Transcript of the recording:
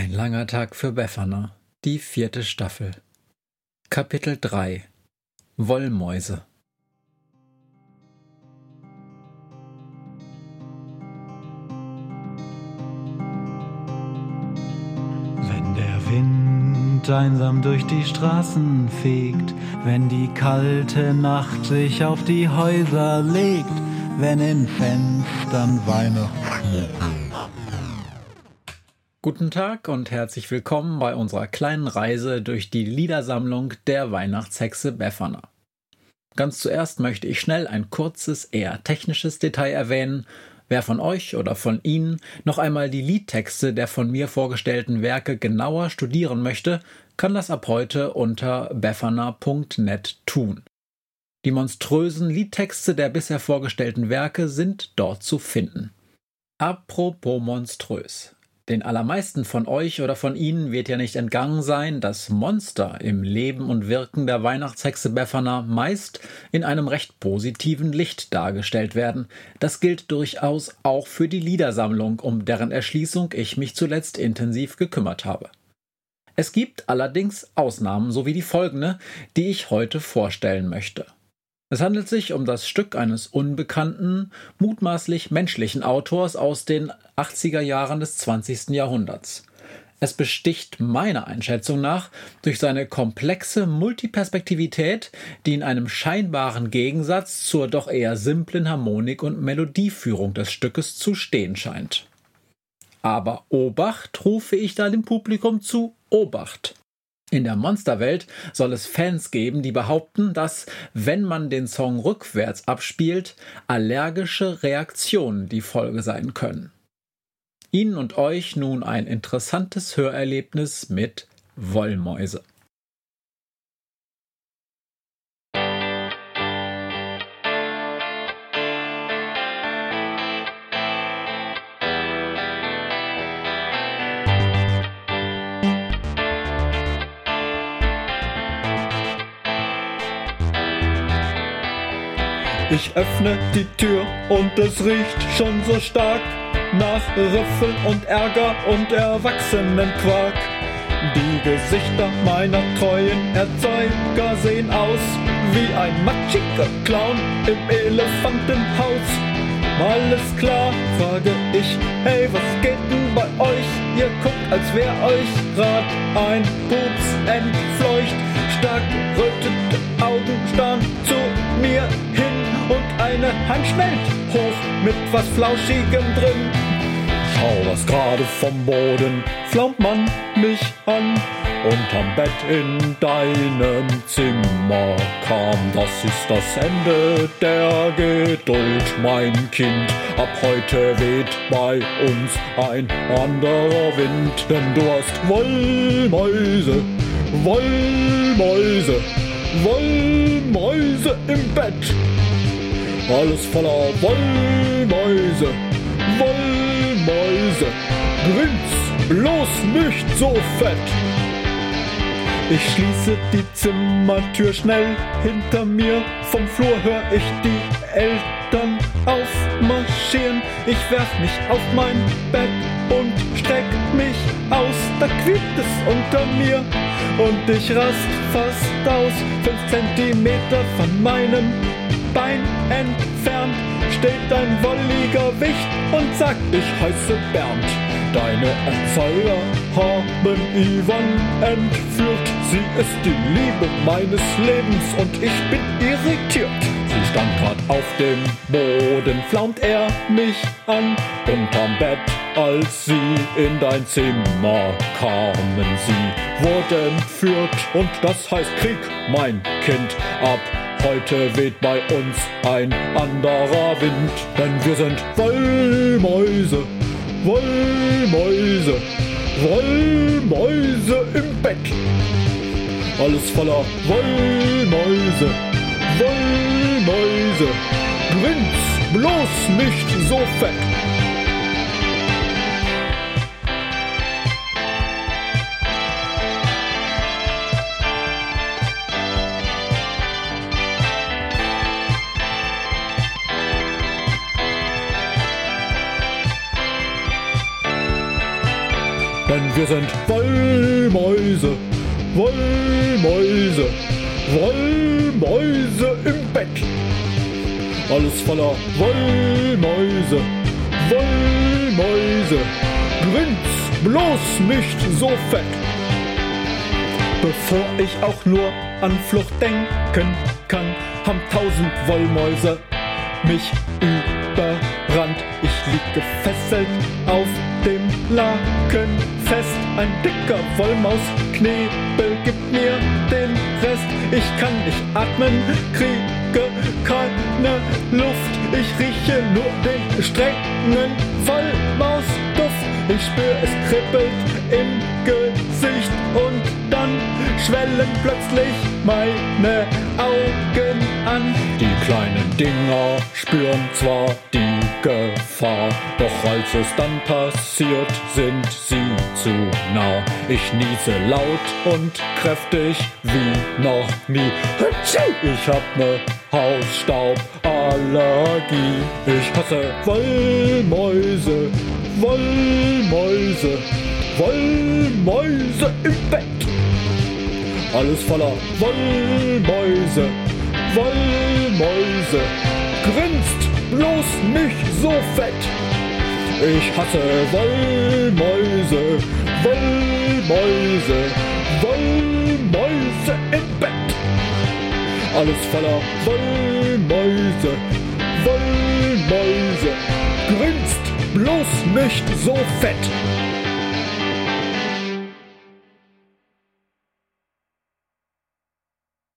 Ein langer Tag für Befana, die vierte Staffel. Kapitel 3 Wollmäuse. Wenn der Wind einsam durch die Straßen fegt, wenn die kalte Nacht sich auf die Häuser legt, wenn in Fenstern Weihnachten Guten Tag und herzlich willkommen bei unserer kleinen Reise durch die Liedersammlung der Weihnachtshexe Befana. Ganz zuerst möchte ich schnell ein kurzes, eher technisches Detail erwähnen. Wer von euch oder von Ihnen noch einmal die Liedtexte der von mir vorgestellten Werke genauer studieren möchte, kann das ab heute unter befana.net tun. Die monströsen Liedtexte der bisher vorgestellten Werke sind dort zu finden. Apropos monströs. Den allermeisten von euch oder von Ihnen wird ja nicht entgangen sein, dass Monster im Leben und Wirken der Weihnachtshexe Befana meist in einem recht positiven Licht dargestellt werden. Das gilt durchaus auch für die Liedersammlung, um deren Erschließung ich mich zuletzt intensiv gekümmert habe. Es gibt allerdings Ausnahmen, so wie die folgende, die ich heute vorstellen möchte. Es handelt sich um das Stück eines unbekannten, mutmaßlich menschlichen Autors aus den 80er Jahren des 20. Jahrhunderts. Es besticht meiner Einschätzung nach durch seine komplexe Multiperspektivität, die in einem scheinbaren Gegensatz zur doch eher simplen Harmonik und Melodieführung des Stückes zu stehen scheint. Aber Obacht rufe ich da dem Publikum zu Obacht. In der Monsterwelt soll es Fans geben, die behaupten, dass, wenn man den Song rückwärts abspielt, allergische Reaktionen die Folge sein können. Ihnen und euch nun ein interessantes Hörerlebnis mit Wollmäuse. Ich öffne die Tür und es riecht schon so stark nach Rüffeln und Ärger und Erwachsenenquark. Die Gesichter meiner treuen Erzeuger sehen aus wie ein matschiger Clown im Elefantenhaus. Alles klar, frage ich, hey, was geht denn bei euch? Ihr guckt, als wär euch grad ein Pups entfleucht. Stark gerötete Augen starren zu mir und eine Hand schnellt hoch mit was Flauschigem drin. Schau, was gerade vom Boden flaumt man mich an. Unterm Bett in deinem Zimmer kam, das ist das Ende der Geduld, mein Kind. Ab heute weht bei uns ein anderer Wind, denn du hast Wollmäuse, Wollmäuse, Wollmäuse im Bett alles voller Wollmäuse, Wollmäuse. Grins, bloß nicht so fett. Ich schließe die Zimmertür schnell hinter mir. Vom Flur hör ich die Eltern aufmarschieren. Ich werf mich auf mein Bett und streck mich aus. Da quiekt es unter mir und ich rast fast aus. Fünf Zentimeter von meinem Bein entfernt steht ein wolliger Wicht und sagt, ich heiße Bernd. Deine Erzeuger haben Yvonne entführt. Sie ist die Liebe meines Lebens und ich bin irritiert. Sie stand grad auf dem Boden, flaumt er mich an unterm Bett, als sie in dein Zimmer kamen. Sie wurde entführt und das heißt Krieg, mein Kind, ab Heute weht bei uns ein anderer Wind, denn wir sind Wollmäuse, Wollmäuse, Wollmäuse im Bett. Alles voller Wollmäuse, Wollmäuse. Grins bloß nicht so fett. Denn wir sind Wollmäuse, Wollmäuse, Wollmäuse im Bett. Alles voller Wollmäuse, Wollmäuse, grinst bloß nicht so fett. Bevor ich auch nur an Flucht denken kann, haben tausend Wollmäuse mich überrannt. Ich lieg gefesselt auf dem Laken fest. Ein dicker Wollmausknebel gibt mir den Rest. Ich kann nicht atmen, kriege keine Luft. Ich rieche nur den strengen Wollmausduft. Ich spür, es kribbelt im Gesicht und dann schwellen plötzlich meine Augen an. Die kleinen Dinger spüren zwar die Gefahr, doch als es dann passiert, sind sie zu nah. Ich niese laut und kräftig wie noch nie. Ich hab ne Hausstauballergie. Ich hasse Wollmäuse, Wollmäuse, Wollmäuse im Bett. Alles voller Wollmäuse, Wollmäuse. Grinst bloß nicht so fett. Ich hasse Wollmäuse, Wollmäuse, Wollmäuse im Bett. Alles voller Wollmäuse, Wollmäuse. Grinst bloß nicht so fett.